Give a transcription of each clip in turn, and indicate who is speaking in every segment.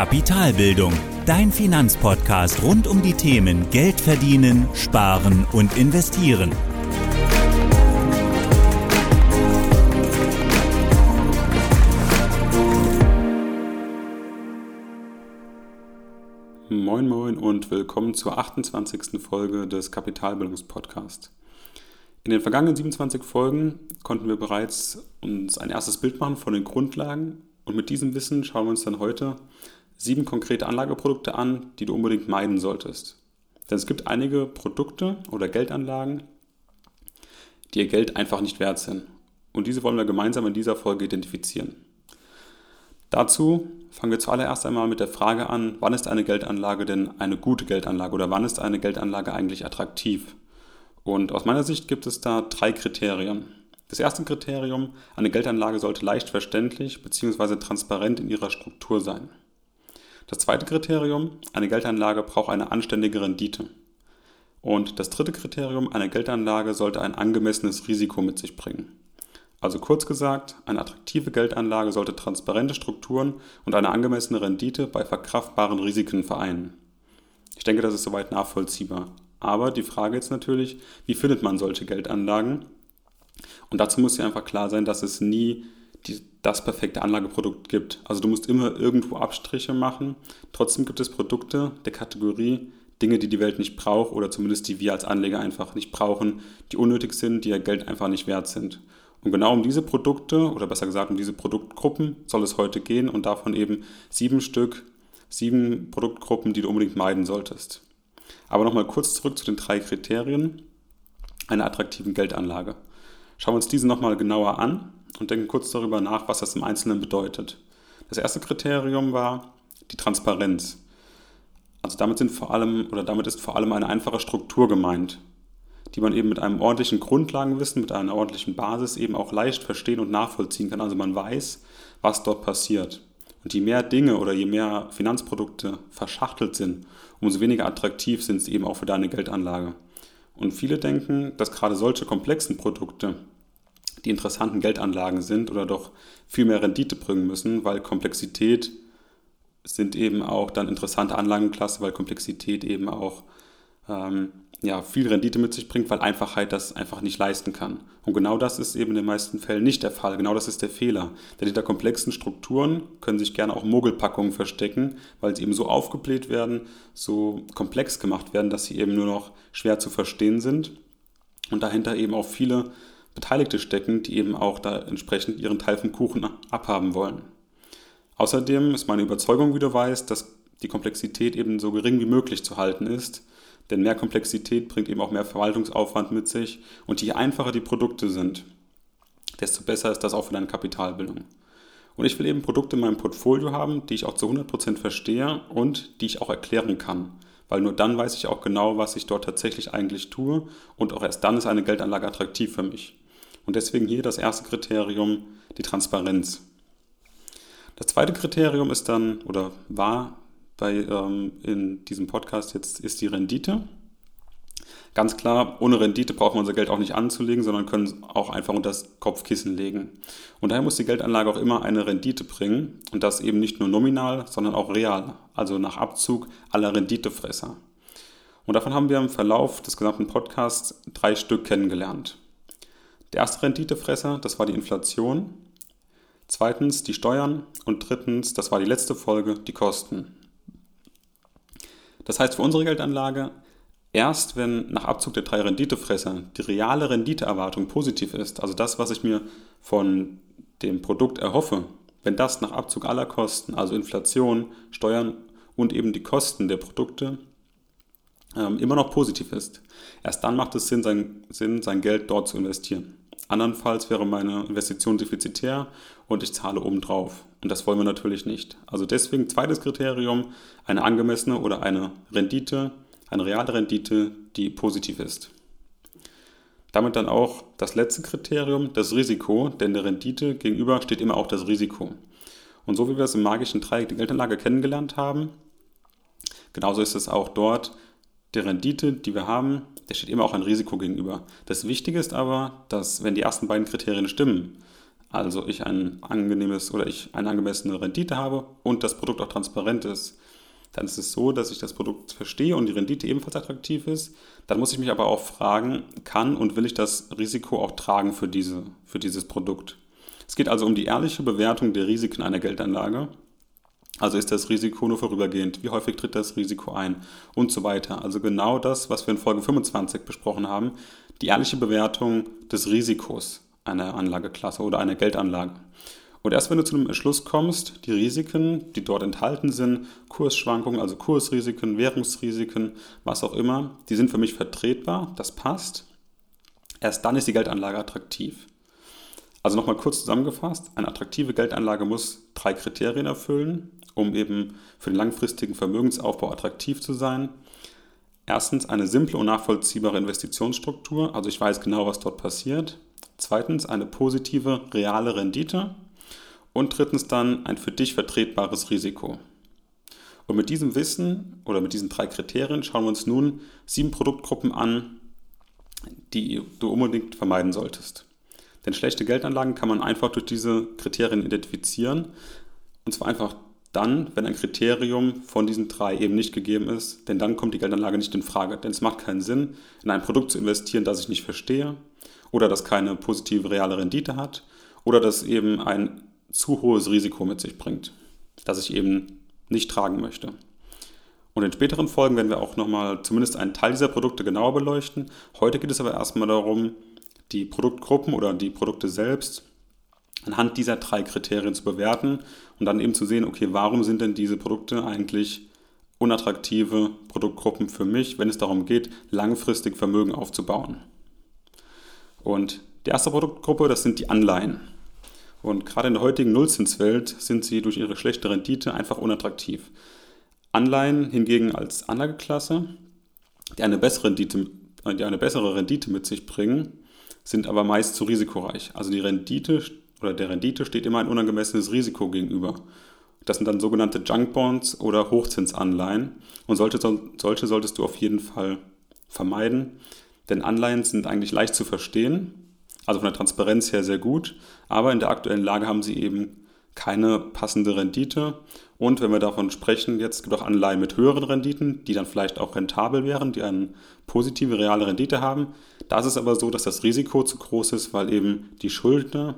Speaker 1: Kapitalbildung, dein Finanzpodcast rund um die Themen Geld verdienen, sparen und investieren.
Speaker 2: Moin Moin und willkommen zur 28. Folge des Kapitalbildungspodcasts. In den vergangenen 27 Folgen konnten wir bereits uns ein erstes Bild machen von den Grundlagen und mit diesem Wissen schauen wir uns dann heute sieben konkrete Anlageprodukte an, die du unbedingt meiden solltest. Denn es gibt einige Produkte oder Geldanlagen, die ihr Geld einfach nicht wert sind. Und diese wollen wir gemeinsam in dieser Folge identifizieren. Dazu fangen wir zuallererst einmal mit der Frage an, wann ist eine Geldanlage denn eine gute Geldanlage oder wann ist eine Geldanlage eigentlich attraktiv? Und aus meiner Sicht gibt es da drei Kriterien. Das erste Kriterium, eine Geldanlage sollte leicht verständlich bzw. transparent in ihrer Struktur sein. Das zweite Kriterium, eine Geldanlage braucht eine anständige Rendite. Und das dritte Kriterium, eine Geldanlage sollte ein angemessenes Risiko mit sich bringen. Also kurz gesagt, eine attraktive Geldanlage sollte transparente Strukturen und eine angemessene Rendite bei verkraftbaren Risiken vereinen. Ich denke, das ist soweit nachvollziehbar. Aber die Frage ist natürlich, wie findet man solche Geldanlagen? Und dazu muss ja einfach klar sein, dass es nie die, das perfekte Anlageprodukt gibt. Also du musst immer irgendwo Abstriche machen. Trotzdem gibt es Produkte der Kategorie Dinge, die die Welt nicht braucht oder zumindest die wir als Anleger einfach nicht brauchen, die unnötig sind, die ihr Geld einfach nicht wert sind. Und genau um diese Produkte oder besser gesagt um diese Produktgruppen soll es heute gehen und davon eben sieben Stück, sieben Produktgruppen, die du unbedingt meiden solltest. Aber nochmal kurz zurück zu den drei Kriterien einer attraktiven Geldanlage. Schauen wir uns diese nochmal genauer an und denken kurz darüber nach, was das im Einzelnen bedeutet. Das erste Kriterium war die Transparenz. Also damit sind vor allem oder damit ist vor allem eine einfache Struktur gemeint, die man eben mit einem ordentlichen Grundlagenwissen, mit einer ordentlichen Basis eben auch leicht verstehen und nachvollziehen kann. Also man weiß, was dort passiert. Und je mehr Dinge oder je mehr Finanzprodukte verschachtelt sind, umso weniger attraktiv sind sie eben auch für deine Geldanlage. Und viele denken, dass gerade solche komplexen Produkte die interessanten Geldanlagen sind oder doch viel mehr Rendite bringen müssen, weil Komplexität sind eben auch dann interessante Anlagenklasse, weil Komplexität eben auch ähm, ja, viel Rendite mit sich bringt, weil Einfachheit das einfach nicht leisten kann. Und genau das ist eben in den meisten Fällen nicht der Fall. Genau das ist der Fehler. Denn hinter komplexen Strukturen können sich gerne auch Mogelpackungen verstecken, weil sie eben so aufgebläht werden, so komplex gemacht werden, dass sie eben nur noch schwer zu verstehen sind. Und dahinter eben auch viele Beteiligte stecken, die eben auch da entsprechend ihren Teil vom Kuchen abhaben wollen. Außerdem ist meine Überzeugung, wie du weißt, dass die Komplexität eben so gering wie möglich zu halten ist, denn mehr Komplexität bringt eben auch mehr Verwaltungsaufwand mit sich und je einfacher die Produkte sind, desto besser ist das auch für deine Kapitalbildung. Und ich will eben Produkte in meinem Portfolio haben, die ich auch zu 100% verstehe und die ich auch erklären kann. Weil nur dann weiß ich auch genau, was ich dort tatsächlich eigentlich tue und auch erst dann ist eine Geldanlage attraktiv für mich. Und deswegen hier das erste Kriterium, die Transparenz. Das zweite Kriterium ist dann oder war bei, ähm, in diesem Podcast jetzt ist die Rendite. Ganz klar, ohne Rendite brauchen wir unser Geld auch nicht anzulegen, sondern können es auch einfach unter das Kopfkissen legen. Und daher muss die Geldanlage auch immer eine Rendite bringen und das eben nicht nur nominal, sondern auch real, also nach Abzug aller Renditefresser. Und davon haben wir im Verlauf des gesamten Podcasts drei Stück kennengelernt. Der erste Renditefresser, das war die Inflation. Zweitens die Steuern und drittens, das war die letzte Folge, die Kosten. Das heißt für unsere Geldanlage, erst wenn nach Abzug der drei Renditefresser die reale Renditeerwartung positiv ist, also das, was ich mir von dem Produkt erhoffe, wenn das nach Abzug aller Kosten, also Inflation, Steuern und eben die Kosten der Produkte, ähm, immer noch positiv ist, erst dann macht es Sinn sein, Sinn, sein Geld dort zu investieren. Andernfalls wäre meine Investition defizitär und ich zahle obendrauf. Und das wollen wir natürlich nicht. Also deswegen zweites Kriterium, eine angemessene oder eine Rendite, eine reale Rendite, die positiv ist. Damit dann auch das letzte Kriterium, das Risiko, denn der Rendite gegenüber steht immer auch das Risiko. Und so wie wir es im magischen Dreieck der Geldanlage kennengelernt haben, genauso ist es auch dort der Rendite, die wir haben, der steht immer auch ein Risiko gegenüber. Das Wichtige ist aber, dass wenn die ersten beiden Kriterien stimmen, also ich ein angenehmes oder ich eine angemessene Rendite habe und das Produkt auch transparent ist, dann ist es so, dass ich das Produkt verstehe und die Rendite ebenfalls attraktiv ist. Dann muss ich mich aber auch fragen, kann und will ich das Risiko auch tragen für, diese, für dieses Produkt? Es geht also um die ehrliche Bewertung der Risiken einer Geldanlage. Also ist das Risiko nur vorübergehend? Wie häufig tritt das Risiko ein? Und so weiter. Also genau das, was wir in Folge 25 besprochen haben, die ehrliche Bewertung des Risikos einer Anlageklasse oder einer Geldanlage. Und erst wenn du zu einem Entschluss kommst, die Risiken, die dort enthalten sind, Kursschwankungen, also Kursrisiken, Währungsrisiken, was auch immer, die sind für mich vertretbar, das passt, erst dann ist die Geldanlage attraktiv. Also nochmal kurz zusammengefasst, eine attraktive Geldanlage muss drei Kriterien erfüllen, um eben für den langfristigen Vermögensaufbau attraktiv zu sein. Erstens eine simple und nachvollziehbare Investitionsstruktur, also ich weiß genau, was dort passiert. Zweitens eine positive reale Rendite. Und drittens dann ein für dich vertretbares Risiko. Und mit diesem Wissen oder mit diesen drei Kriterien schauen wir uns nun sieben Produktgruppen an, die du unbedingt vermeiden solltest. Denn schlechte Geldanlagen kann man einfach durch diese Kriterien identifizieren. Und zwar einfach dann, wenn ein Kriterium von diesen drei eben nicht gegeben ist, denn dann kommt die Geldanlage nicht in Frage. Denn es macht keinen Sinn, in ein Produkt zu investieren, das ich nicht verstehe oder das keine positive reale Rendite hat oder das eben ein zu hohes Risiko mit sich bringt, das ich eben nicht tragen möchte. Und in späteren Folgen werden wir auch nochmal zumindest einen Teil dieser Produkte genauer beleuchten. Heute geht es aber erstmal darum, die Produktgruppen oder die Produkte selbst anhand dieser drei Kriterien zu bewerten und dann eben zu sehen, okay, warum sind denn diese Produkte eigentlich unattraktive Produktgruppen für mich, wenn es darum geht, langfristig Vermögen aufzubauen. Und die erste Produktgruppe, das sind die Anleihen. Und gerade in der heutigen Nullzinswelt sind sie durch ihre schlechte Rendite einfach unattraktiv. Anleihen hingegen als Anlageklasse, die eine bessere Rendite, die eine bessere Rendite mit sich bringen, sind aber meist zu risikoreich. Also die Rendite oder der Rendite steht immer ein unangemessenes Risiko gegenüber. Das sind dann sogenannte Junk Bonds oder Hochzinsanleihen und solche, solche solltest du auf jeden Fall vermeiden, denn Anleihen sind eigentlich leicht zu verstehen also von der Transparenz her sehr gut, aber in der aktuellen Lage haben sie eben keine passende Rendite. Und wenn wir davon sprechen, jetzt gibt es auch Anleihen mit höheren Renditen, die dann vielleicht auch rentabel wären, die eine positive reale Rendite haben. Da ist es aber so, dass das Risiko zu groß ist, weil eben die Schuldner,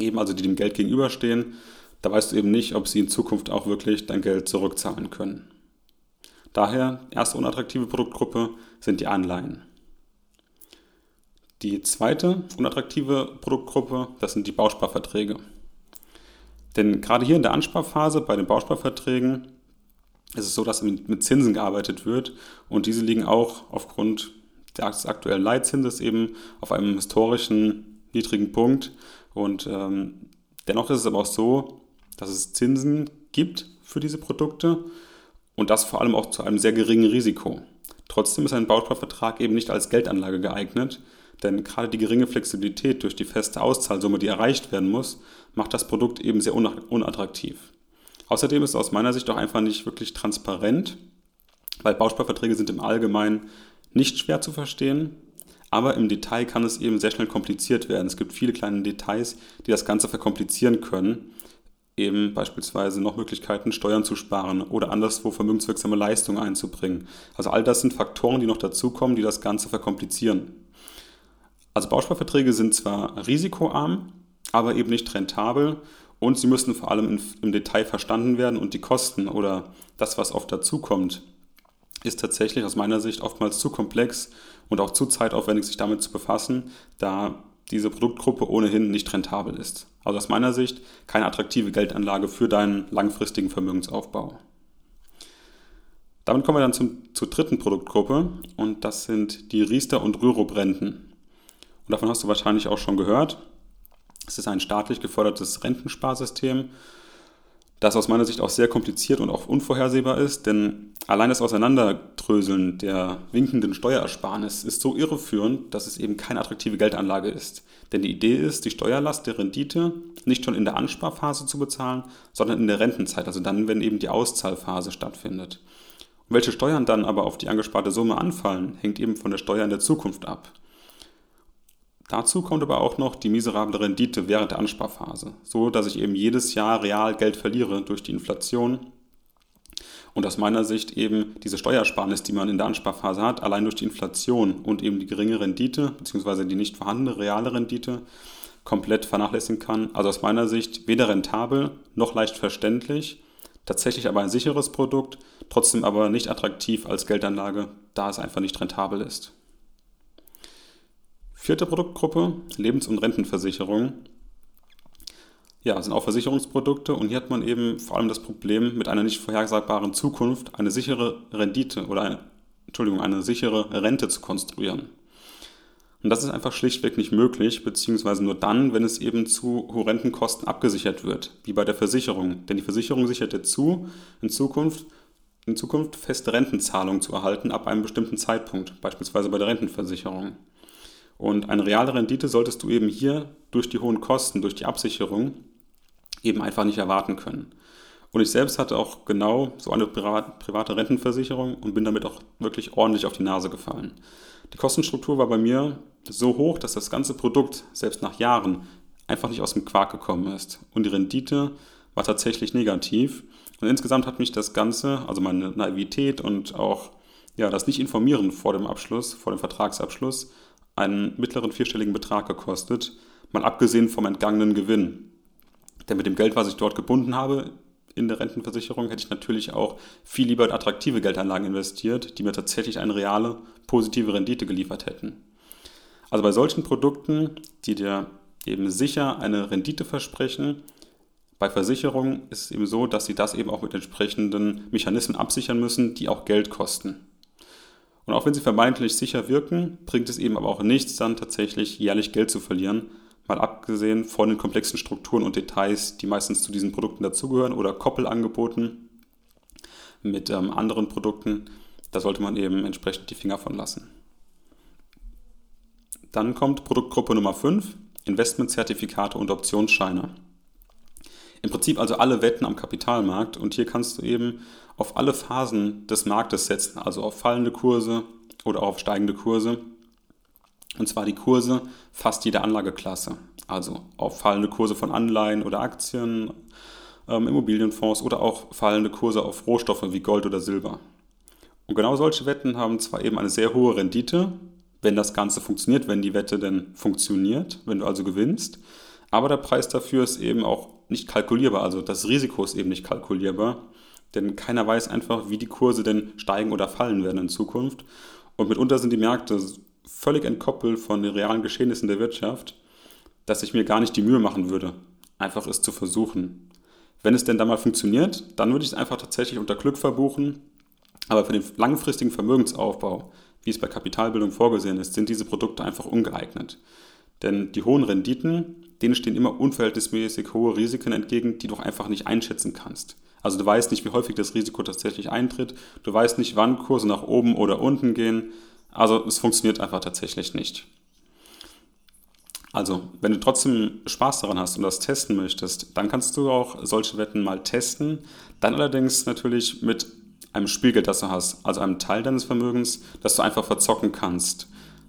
Speaker 2: eben also die dem Geld gegenüberstehen, da weißt du eben nicht, ob sie in Zukunft auch wirklich dein Geld zurückzahlen können. Daher, erste unattraktive Produktgruppe sind die Anleihen. Die zweite unattraktive Produktgruppe, das sind die Bausparverträge. Denn gerade hier in der Ansparphase bei den Bausparverträgen ist es so, dass mit Zinsen gearbeitet wird und diese liegen auch aufgrund des aktuellen Leitzinses eben auf einem historischen niedrigen Punkt. Und ähm, dennoch ist es aber auch so, dass es Zinsen gibt für diese Produkte und das vor allem auch zu einem sehr geringen Risiko. Trotzdem ist ein Bausparvertrag eben nicht als Geldanlage geeignet, denn gerade die geringe Flexibilität durch die feste Auszahlsumme, die erreicht werden muss, macht das Produkt eben sehr unattraktiv. Außerdem ist es aus meiner Sicht auch einfach nicht wirklich transparent, weil Bausparverträge sind im Allgemeinen nicht schwer zu verstehen, aber im Detail kann es eben sehr schnell kompliziert werden. Es gibt viele kleine Details, die das Ganze verkomplizieren können. Eben beispielsweise noch Möglichkeiten, Steuern zu sparen oder anderswo vermögenswirksame Leistungen einzubringen. Also all das sind Faktoren, die noch dazukommen, die das Ganze verkomplizieren. Also Bausparverträge sind zwar risikoarm, aber eben nicht rentabel und sie müssen vor allem im Detail verstanden werden und die Kosten oder das, was oft dazukommt, ist tatsächlich aus meiner Sicht oftmals zu komplex und auch zu zeitaufwendig, sich damit zu befassen, da diese Produktgruppe ohnehin nicht rentabel ist. Also aus meiner Sicht keine attraktive Geldanlage für deinen langfristigen Vermögensaufbau. Damit kommen wir dann zum, zur dritten Produktgruppe und das sind die Riester- und Rürup-Renten. Und davon hast du wahrscheinlich auch schon gehört. Es ist ein staatlich gefördertes Rentensparsystem, das aus meiner Sicht auch sehr kompliziert und auch unvorhersehbar ist, denn allein das Auseinanderdröseln der winkenden Steuerersparnis ist so irreführend, dass es eben keine attraktive Geldanlage ist. Denn die Idee ist, die Steuerlast der Rendite nicht schon in der Ansparphase zu bezahlen, sondern in der Rentenzeit, also dann, wenn eben die Auszahlphase stattfindet. Und welche Steuern dann aber auf die angesparte Summe anfallen, hängt eben von der Steuer in der Zukunft ab. Dazu kommt aber auch noch die miserable Rendite während der Ansparphase, so dass ich eben jedes Jahr real Geld verliere durch die Inflation und aus meiner Sicht eben diese Steuersparnis, die man in der Ansparphase hat, allein durch die Inflation und eben die geringe Rendite bzw. die nicht vorhandene reale Rendite komplett vernachlässigen kann. Also aus meiner Sicht weder rentabel noch leicht verständlich, tatsächlich aber ein sicheres Produkt, trotzdem aber nicht attraktiv als Geldanlage, da es einfach nicht rentabel ist. Vierte Produktgruppe, Lebens- und Rentenversicherung. Ja, sind auch Versicherungsprodukte und hier hat man eben vor allem das Problem mit einer nicht vorhersagbaren Zukunft eine sichere Rendite oder eine, Entschuldigung, eine sichere Rente zu konstruieren. Und das ist einfach schlichtweg nicht möglich, beziehungsweise nur dann, wenn es eben zu horrenden Kosten abgesichert wird, wie bei der Versicherung. Denn die Versicherung sichert dir zu, in Zukunft, in Zukunft feste Rentenzahlungen zu erhalten ab einem bestimmten Zeitpunkt, beispielsweise bei der Rentenversicherung. Und eine reale Rendite solltest du eben hier durch die hohen Kosten, durch die Absicherung eben einfach nicht erwarten können. Und ich selbst hatte auch genau so eine private Rentenversicherung und bin damit auch wirklich ordentlich auf die Nase gefallen. Die Kostenstruktur war bei mir so hoch, dass das ganze Produkt selbst nach Jahren einfach nicht aus dem Quark gekommen ist. Und die Rendite war tatsächlich negativ. Und insgesamt hat mich das Ganze, also meine Naivität und auch ja, das Nicht-Informieren vor dem Abschluss, vor dem Vertragsabschluss, einen mittleren vierstelligen Betrag gekostet, mal abgesehen vom entgangenen Gewinn. Denn mit dem Geld, was ich dort gebunden habe in der Rentenversicherung, hätte ich natürlich auch viel lieber in attraktive Geldanlagen investiert, die mir tatsächlich eine reale, positive Rendite geliefert hätten. Also bei solchen Produkten, die dir eben sicher eine Rendite versprechen, bei Versicherungen ist es eben so, dass sie das eben auch mit entsprechenden Mechanismen absichern müssen, die auch Geld kosten. Und auch wenn sie vermeintlich sicher wirken, bringt es eben aber auch nichts, dann tatsächlich jährlich Geld zu verlieren, mal abgesehen von den komplexen Strukturen und Details, die meistens zu diesen Produkten dazugehören oder Koppelangeboten mit ähm, anderen Produkten. Da sollte man eben entsprechend die Finger von lassen. Dann kommt Produktgruppe Nummer 5, Investmentzertifikate und Optionsscheine. Im Prinzip also alle Wetten am Kapitalmarkt und hier kannst du eben auf alle Phasen des Marktes setzen, also auf fallende Kurse oder auf steigende Kurse. Und zwar die Kurse fast jeder Anlageklasse, also auf fallende Kurse von Anleihen oder Aktien, ähm, Immobilienfonds oder auch fallende Kurse auf Rohstoffe wie Gold oder Silber. Und genau solche Wetten haben zwar eben eine sehr hohe Rendite, wenn das Ganze funktioniert, wenn die Wette denn funktioniert, wenn du also gewinnst, aber der Preis dafür ist eben auch nicht kalkulierbar, also das Risiko ist eben nicht kalkulierbar, denn keiner weiß einfach, wie die Kurse denn steigen oder fallen werden in Zukunft. Und mitunter sind die Märkte völlig entkoppelt von den realen Geschehnissen der Wirtschaft, dass ich mir gar nicht die Mühe machen würde, einfach es zu versuchen. Wenn es denn dann mal funktioniert, dann würde ich es einfach tatsächlich unter Glück verbuchen. Aber für den langfristigen Vermögensaufbau, wie es bei Kapitalbildung vorgesehen ist, sind diese Produkte einfach ungeeignet. Denn die hohen Renditen, denen stehen immer unverhältnismäßig hohe Risiken entgegen, die du einfach nicht einschätzen kannst. Also du weißt nicht, wie häufig das Risiko tatsächlich eintritt, du weißt nicht, wann Kurse nach oben oder unten gehen. Also es funktioniert einfach tatsächlich nicht. Also, wenn du trotzdem Spaß daran hast und das testen möchtest, dann kannst du auch solche Wetten mal testen. Dann allerdings natürlich mit einem Spielgeld, das du hast, also einem Teil deines Vermögens, das du einfach verzocken kannst.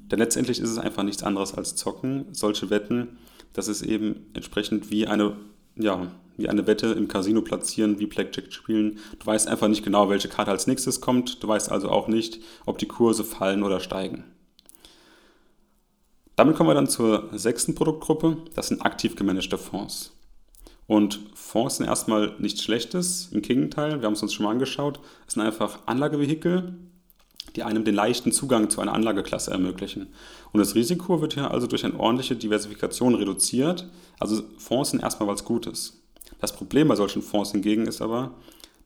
Speaker 2: Denn letztendlich ist es einfach nichts anderes als Zocken. Solche Wetten, das ist eben entsprechend wie eine, ja, wie eine Wette im Casino platzieren, wie Blackjack spielen. Du weißt einfach nicht genau, welche Karte als nächstes kommt. Du weißt also auch nicht, ob die Kurse fallen oder steigen. Damit kommen wir dann zur sechsten Produktgruppe. Das sind aktiv gemanagte Fonds. Und Fonds sind erstmal nichts Schlechtes, im Gegenteil, wir haben es uns schon mal angeschaut. Es sind einfach Anlagevehikel, die einem den leichten Zugang zu einer Anlageklasse ermöglichen. Und das Risiko wird hier also durch eine ordentliche Diversifikation reduziert. Also Fonds sind erstmal was Gutes. Das Problem bei solchen Fonds hingegen ist aber,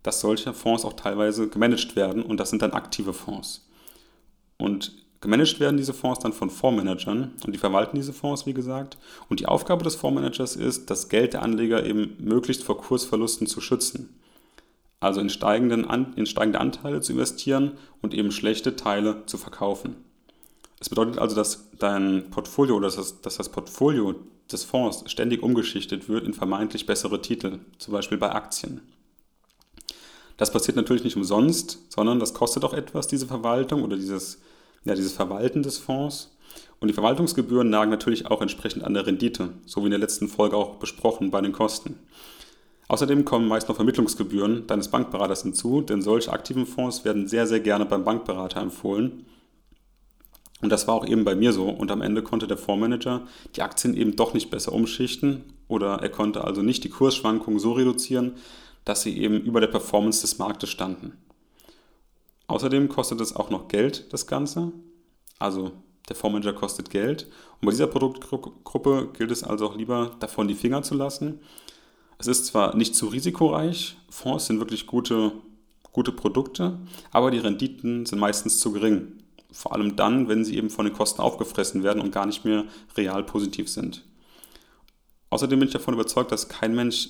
Speaker 2: dass solche Fonds auch teilweise gemanagt werden und das sind dann aktive Fonds. Und gemanagt werden diese Fonds dann von Fondsmanagern und die verwalten diese Fonds, wie gesagt. Und die Aufgabe des Fondsmanagers ist, das Geld der Anleger eben möglichst vor Kursverlusten zu schützen also in, steigenden, in steigende Anteile zu investieren und eben schlechte Teile zu verkaufen. Es bedeutet also, dass dein Portfolio oder dass das, dass das Portfolio des Fonds ständig umgeschichtet wird in vermeintlich bessere Titel, zum Beispiel bei Aktien. Das passiert natürlich nicht umsonst, sondern das kostet auch etwas, diese Verwaltung oder dieses, ja, dieses Verwalten des Fonds. Und die Verwaltungsgebühren nagen natürlich auch entsprechend an der Rendite, so wie in der letzten Folge auch besprochen bei den Kosten. Außerdem kommen meist noch Vermittlungsgebühren deines Bankberaters hinzu, denn solche aktiven Fonds werden sehr, sehr gerne beim Bankberater empfohlen. Und das war auch eben bei mir so. Und am Ende konnte der Fondsmanager die Aktien eben doch nicht besser umschichten oder er konnte also nicht die Kursschwankungen so reduzieren, dass sie eben über der Performance des Marktes standen. Außerdem kostet es auch noch Geld, das Ganze. Also der Fondsmanager kostet Geld. Und bei dieser Produktgruppe gilt es also auch lieber davon die Finger zu lassen. Es ist zwar nicht zu risikoreich, Fonds sind wirklich gute, gute Produkte, aber die Renditen sind meistens zu gering. Vor allem dann, wenn sie eben von den Kosten aufgefressen werden und gar nicht mehr real positiv sind. Außerdem bin ich davon überzeugt, dass kein Mensch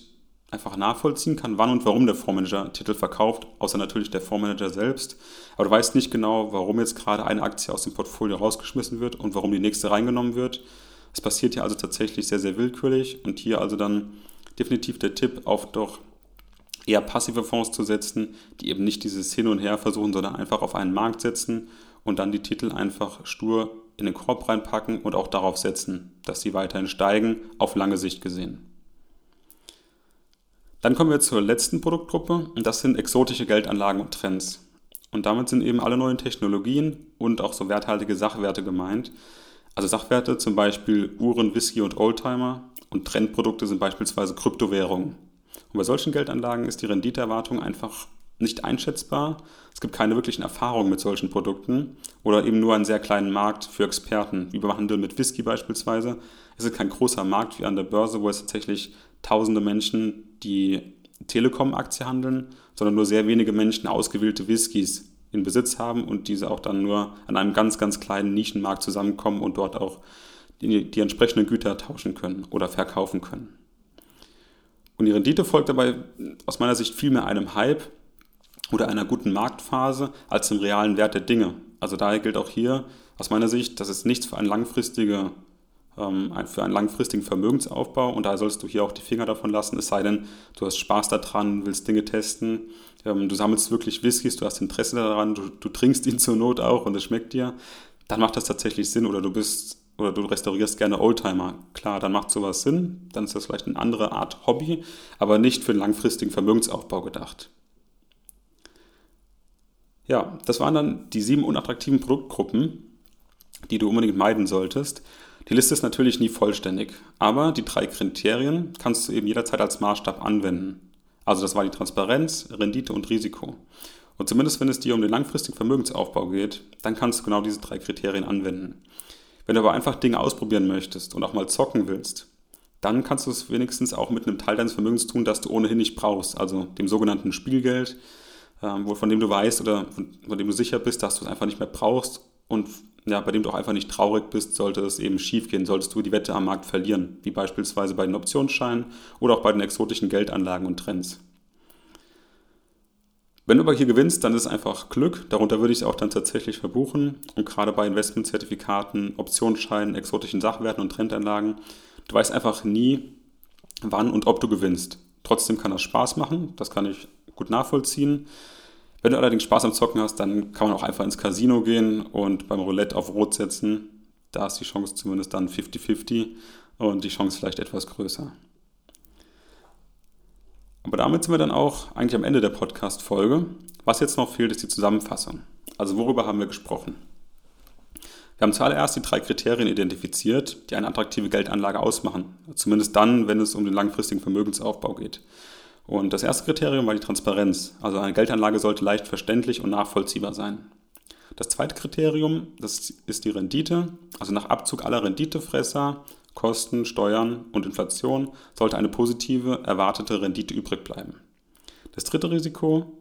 Speaker 2: einfach nachvollziehen kann, wann und warum der Fondsmanager Titel verkauft, außer natürlich der Fondsmanager selbst. Aber du weißt nicht genau, warum jetzt gerade eine Aktie aus dem Portfolio rausgeschmissen wird und warum die nächste reingenommen wird. Es passiert hier also tatsächlich sehr, sehr willkürlich und hier also dann definitiv der Tipp, auf doch eher passive Fonds zu setzen, die eben nicht dieses Hin und Her versuchen, sondern einfach auf einen Markt setzen und dann die Titel einfach stur in den Korb reinpacken und auch darauf setzen, dass sie weiterhin steigen, auf lange Sicht gesehen. Dann kommen wir zur letzten Produktgruppe und das sind exotische Geldanlagen und Trends. Und damit sind eben alle neuen Technologien und auch so werthaltige Sachwerte gemeint. Also Sachwerte zum Beispiel Uhren, Whisky und Oldtimer und Trendprodukte sind beispielsweise Kryptowährungen. Und bei solchen Geldanlagen ist die Renditeerwartung einfach nicht einschätzbar. Es gibt keine wirklichen Erfahrungen mit solchen Produkten oder eben nur einen sehr kleinen Markt für Experten, wie beim Handel mit Whisky beispielsweise. Es ist kein großer Markt wie an der Börse, wo es tatsächlich tausende Menschen die Telekom-Aktie handeln, sondern nur sehr wenige Menschen ausgewählte Whiskys in Besitz haben und diese auch dann nur an einem ganz, ganz kleinen Nischenmarkt zusammenkommen und dort auch die, die entsprechenden Güter tauschen können oder verkaufen können. Und die Rendite folgt dabei aus meiner Sicht vielmehr einem Hype oder einer guten Marktphase als dem realen Wert der Dinge. Also daher gilt auch hier aus meiner Sicht, dass es nichts für eine langfristige ähm, für einen langfristigen Vermögensaufbau und da sollst du hier auch die Finger davon lassen, es sei denn, du hast Spaß daran, willst Dinge testen, ähm, du sammelst wirklich Whiskys, du hast Interesse daran, du, du trinkst ihn zur Not auch und es schmeckt dir, dann macht das tatsächlich Sinn oder du bist oder du restaurierst gerne Oldtimer. Klar, dann macht sowas Sinn, dann ist das vielleicht eine andere Art Hobby, aber nicht für den langfristigen Vermögensaufbau gedacht. Ja, das waren dann die sieben unattraktiven Produktgruppen, die du unbedingt meiden solltest. Die Liste ist natürlich nie vollständig, aber die drei Kriterien kannst du eben jederzeit als Maßstab anwenden. Also das war die Transparenz, Rendite und Risiko. Und zumindest wenn es dir um den langfristigen Vermögensaufbau geht, dann kannst du genau diese drei Kriterien anwenden. Wenn du aber einfach Dinge ausprobieren möchtest und auch mal zocken willst, dann kannst du es wenigstens auch mit einem Teil deines Vermögens tun, das du ohnehin nicht brauchst, also dem sogenannten Spielgeld, ähm, von dem du weißt oder von, von dem du sicher bist, dass du es einfach nicht mehr brauchst und ja, bei dem du auch einfach nicht traurig bist, sollte es eben schief gehen, solltest du die Wette am Markt verlieren, wie beispielsweise bei den Optionsscheinen oder auch bei den exotischen Geldanlagen und Trends. Wenn du aber hier gewinnst, dann ist es einfach Glück. Darunter würde ich es auch dann tatsächlich verbuchen. Und gerade bei Investmentzertifikaten, Optionsscheinen, exotischen Sachwerten und Trendanlagen, du weißt einfach nie, wann und ob du gewinnst. Trotzdem kann das Spaß machen, das kann ich gut nachvollziehen. Wenn du allerdings Spaß am Zocken hast, dann kann man auch einfach ins Casino gehen und beim Roulette auf Rot setzen. Da ist die Chance zumindest dann 50-50 und die Chance vielleicht etwas größer. Aber damit sind wir dann auch eigentlich am Ende der Podcast-Folge. Was jetzt noch fehlt, ist die Zusammenfassung. Also worüber haben wir gesprochen? Wir haben zuallererst die drei Kriterien identifiziert, die eine attraktive Geldanlage ausmachen. Zumindest dann, wenn es um den langfristigen Vermögensaufbau geht. Und das erste Kriterium war die Transparenz. Also eine Geldanlage sollte leicht verständlich und nachvollziehbar sein. Das zweite Kriterium, das ist die Rendite. Also nach Abzug aller Renditefresser, Kosten, Steuern und Inflation sollte eine positive erwartete Rendite übrig bleiben. Das dritte Risiko,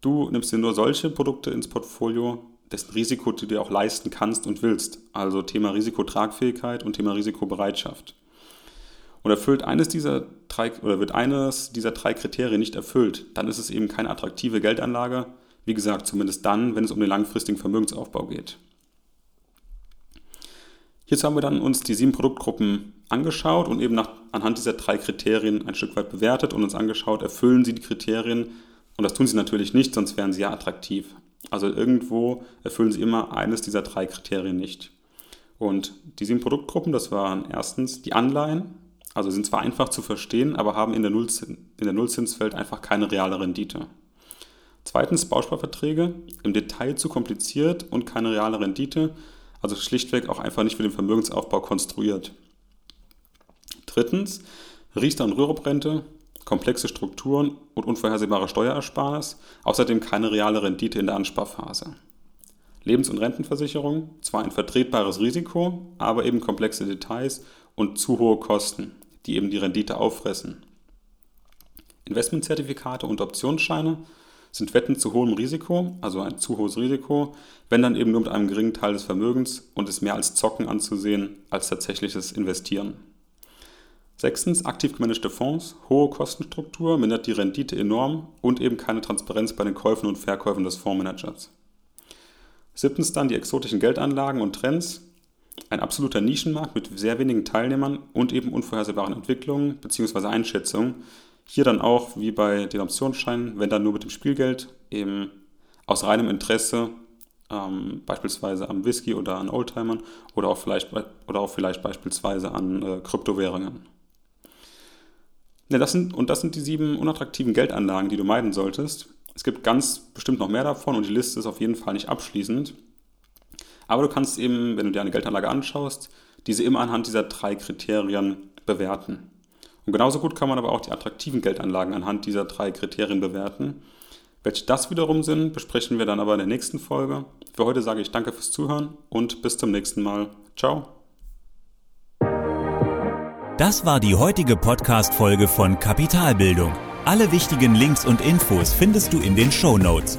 Speaker 2: du nimmst dir nur solche Produkte ins Portfolio, dessen Risiko du dir auch leisten kannst und willst. Also Thema Risikotragfähigkeit und Thema Risikobereitschaft und erfüllt eines dieser drei oder wird eines dieser drei Kriterien nicht erfüllt, dann ist es eben keine attraktive Geldanlage. Wie gesagt, zumindest dann, wenn es um den langfristigen Vermögensaufbau geht. Hierzu haben wir dann uns die sieben Produktgruppen angeschaut und eben nach, anhand dieser drei Kriterien ein Stück weit bewertet und uns angeschaut, erfüllen sie die Kriterien. Und das tun sie natürlich nicht, sonst wären sie ja attraktiv. Also irgendwo erfüllen sie immer eines dieser drei Kriterien nicht. Und die sieben Produktgruppen, das waren erstens die Anleihen, also sind zwar einfach zu verstehen, aber haben in der, Nullzins, in der Nullzinswelt einfach keine reale Rendite. Zweitens Bausparverträge, im Detail zu kompliziert und keine reale Rendite, also schlichtweg auch einfach nicht für den Vermögensaufbau konstruiert. Drittens Riester- und Rürup-Rente, komplexe Strukturen und unvorhersehbare Steuerersparnis, außerdem keine reale Rendite in der Ansparphase. Lebens- und Rentenversicherung, zwar ein vertretbares Risiko, aber eben komplexe Details und zu hohe Kosten, die eben die Rendite auffressen. Investmentzertifikate und Optionsscheine sind Wetten zu hohem Risiko, also ein zu hohes Risiko, wenn dann eben nur mit einem geringen Teil des Vermögens und ist mehr als Zocken anzusehen als tatsächliches Investieren. Sechstens, aktiv gemanagte Fonds, hohe Kostenstruktur, mindert die Rendite enorm und eben keine Transparenz bei den Käufen und Verkäufen des Fondsmanagers. Siebtens dann die exotischen Geldanlagen und Trends, ein absoluter Nischenmarkt mit sehr wenigen Teilnehmern und eben unvorhersehbaren Entwicklungen bzw. Einschätzungen. Hier dann auch, wie bei den Optionsscheinen, wenn dann nur mit dem Spielgeld, eben aus reinem Interesse, ähm, beispielsweise am Whisky oder an Oldtimern oder auch vielleicht, oder auch vielleicht beispielsweise an äh, Kryptowährungen. Ja, das sind, und das sind die sieben unattraktiven Geldanlagen, die du meiden solltest. Es gibt ganz bestimmt noch mehr davon und die Liste ist auf jeden Fall nicht abschließend. Aber du kannst eben, wenn du dir eine Geldanlage anschaust, diese immer anhand dieser drei Kriterien bewerten. Und genauso gut kann man aber auch die attraktiven Geldanlagen anhand dieser drei Kriterien bewerten. Welche das wiederum sind, besprechen wir dann aber in der nächsten Folge. Für heute sage ich danke fürs Zuhören und bis zum nächsten Mal. Ciao.
Speaker 1: Das war die heutige Podcast-Folge von Kapitalbildung. Alle wichtigen Links und Infos findest du in den Show Notes.